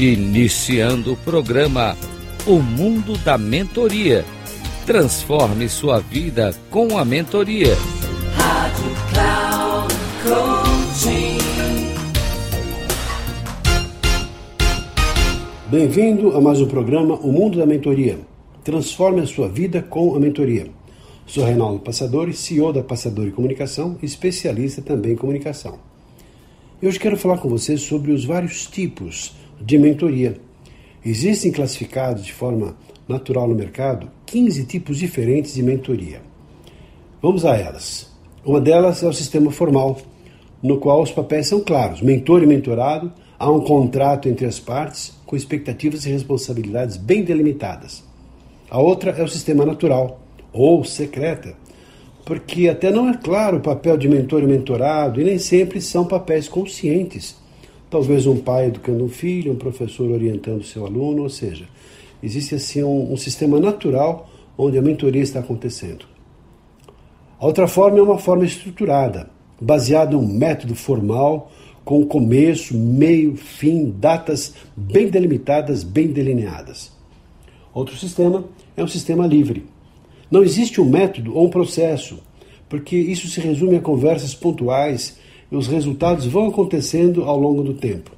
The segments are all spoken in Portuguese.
Iniciando o programa O Mundo da Mentoria. Transforme sua vida com a mentoria. Rádio Cloud Coaching. Bem-vindo a mais um programa O Mundo da Mentoria. Transforme a sua vida com a mentoria. Sou Reinaldo Passadori, CEO da Passadori Comunicação, especialista também em comunicação. E hoje quero falar com você sobre os vários tipos de mentoria. Existem classificados de forma natural no mercado 15 tipos diferentes de mentoria. Vamos a elas. Uma delas é o sistema formal, no qual os papéis são claros: mentor e mentorado, há um contrato entre as partes com expectativas e responsabilidades bem delimitadas. A outra é o sistema natural ou secreta, porque até não é claro o papel de mentor e mentorado e nem sempre são papéis conscientes. Talvez um pai educando um filho, um professor orientando seu aluno, ou seja, existe assim um, um sistema natural onde a mentoria está acontecendo. A outra forma é uma forma estruturada, baseada em um método formal, com começo, meio, fim, datas bem delimitadas, bem delineadas. Outro sistema é um sistema livre não existe um método ou um processo, porque isso se resume a conversas pontuais e os resultados vão acontecendo ao longo do tempo.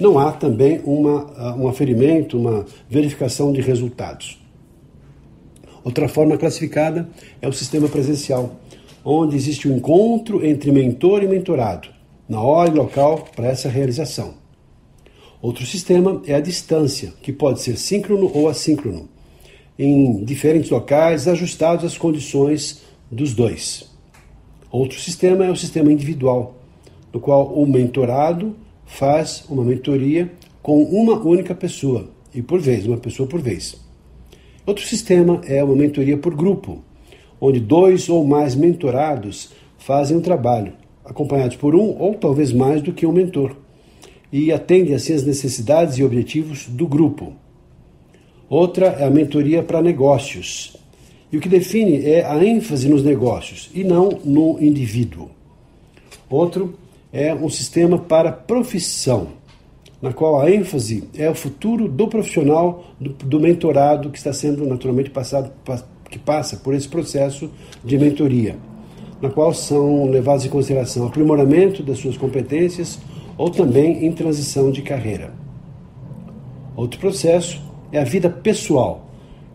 Não há também uma, um aferimento, uma verificação de resultados. Outra forma classificada é o sistema presencial, onde existe o um encontro entre mentor e mentorado, na hora e local para essa realização. Outro sistema é a distância, que pode ser síncrono ou assíncrono em diferentes locais, ajustados às condições dos dois. Outro sistema é o sistema individual, no qual o mentorado faz uma mentoria com uma única pessoa, e por vez, uma pessoa por vez. Outro sistema é uma mentoria por grupo, onde dois ou mais mentorados fazem um trabalho, acompanhados por um ou talvez mais do que um mentor, e atendem assim as necessidades e objetivos do grupo. Outra é a mentoria para negócios. E o que define é a ênfase nos negócios e não no indivíduo. Outro é um sistema para profissão, na qual a ênfase é o futuro do profissional, do, do mentorado que está sendo naturalmente passado, que passa por esse processo de mentoria, na qual são levados em consideração aprimoramento das suas competências ou também em transição de carreira. Outro processo é a vida pessoal,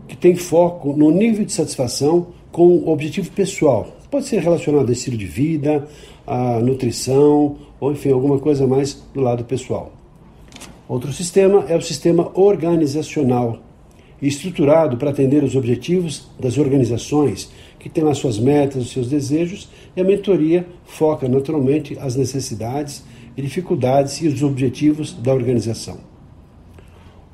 que tem foco no nível de satisfação com o objetivo pessoal. Pode ser relacionado a estilo de vida, a nutrição, ou enfim, alguma coisa mais do lado pessoal. Outro sistema é o sistema organizacional, estruturado para atender os objetivos das organizações, que têm as suas metas, os seus desejos, e a mentoria foca naturalmente as necessidades e dificuldades e os objetivos da organização.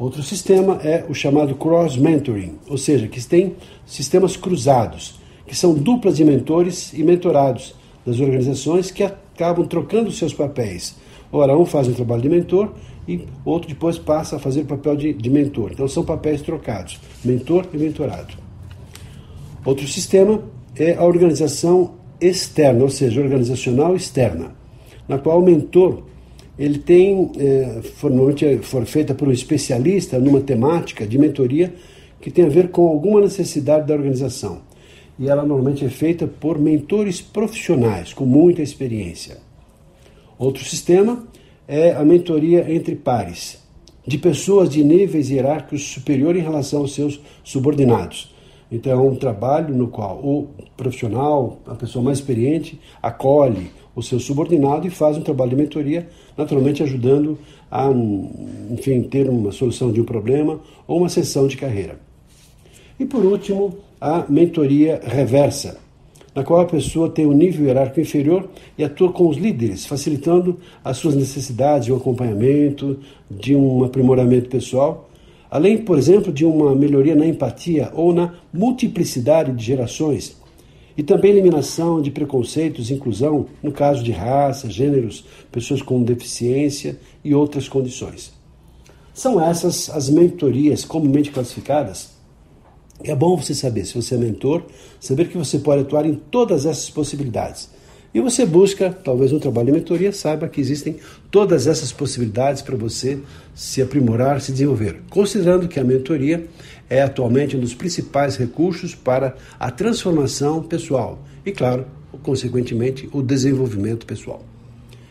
Outro sistema é o chamado cross-mentoring, ou seja, que tem sistemas cruzados, que são duplas de mentores e mentorados das organizações que acabam trocando seus papéis. Ora, um faz um trabalho de mentor e outro depois passa a fazer o papel de, de mentor. Então são papéis trocados, mentor e mentorado. Outro sistema é a organização externa, ou seja, organizacional externa, na qual o mentor ele tem, é, normalmente é, for feita por um especialista numa temática de mentoria que tem a ver com alguma necessidade da organização. E ela normalmente é feita por mentores profissionais com muita experiência. Outro sistema é a mentoria entre pares, de pessoas de níveis hierárquicos superior em relação aos seus subordinados. Então é um trabalho no qual o profissional, a pessoa mais experiente, acolhe o seu subordinado e faz um trabalho de mentoria, naturalmente ajudando a, enfim, ter uma solução de um problema ou uma sessão de carreira. E por último, a mentoria reversa, na qual a pessoa tem um nível hierárquico inferior e atua com os líderes, facilitando as suas necessidades de um acompanhamento, de um aprimoramento pessoal, além, por exemplo, de uma melhoria na empatia ou na multiplicidade de gerações e também eliminação de preconceitos inclusão no caso de raça, gêneros, pessoas com deficiência e outras condições. São essas as mentorias comumente classificadas. É bom você saber, se você é mentor, saber que você pode atuar em todas essas possibilidades. E você busca talvez um trabalho de mentoria, saiba que existem todas essas possibilidades para você se aprimorar, se desenvolver. Considerando que a mentoria é atualmente um dos principais recursos para a transformação pessoal e, claro, consequentemente, o desenvolvimento pessoal.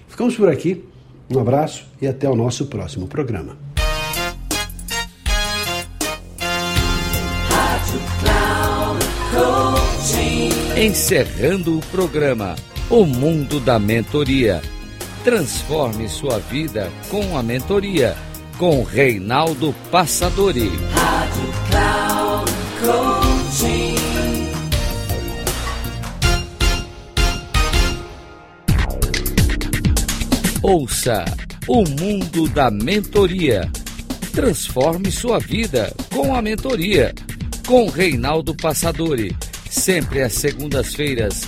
Ficamos por aqui. Um abraço e até o nosso próximo programa. Encerrando o programa O Mundo da Mentoria. Transforme sua vida com a mentoria com Reinaldo Passadori. Rádio Cloud Coaching. Ouça o mundo da mentoria. Transforme sua vida com a mentoria. Com Reinaldo Passadori. Sempre às segundas-feiras,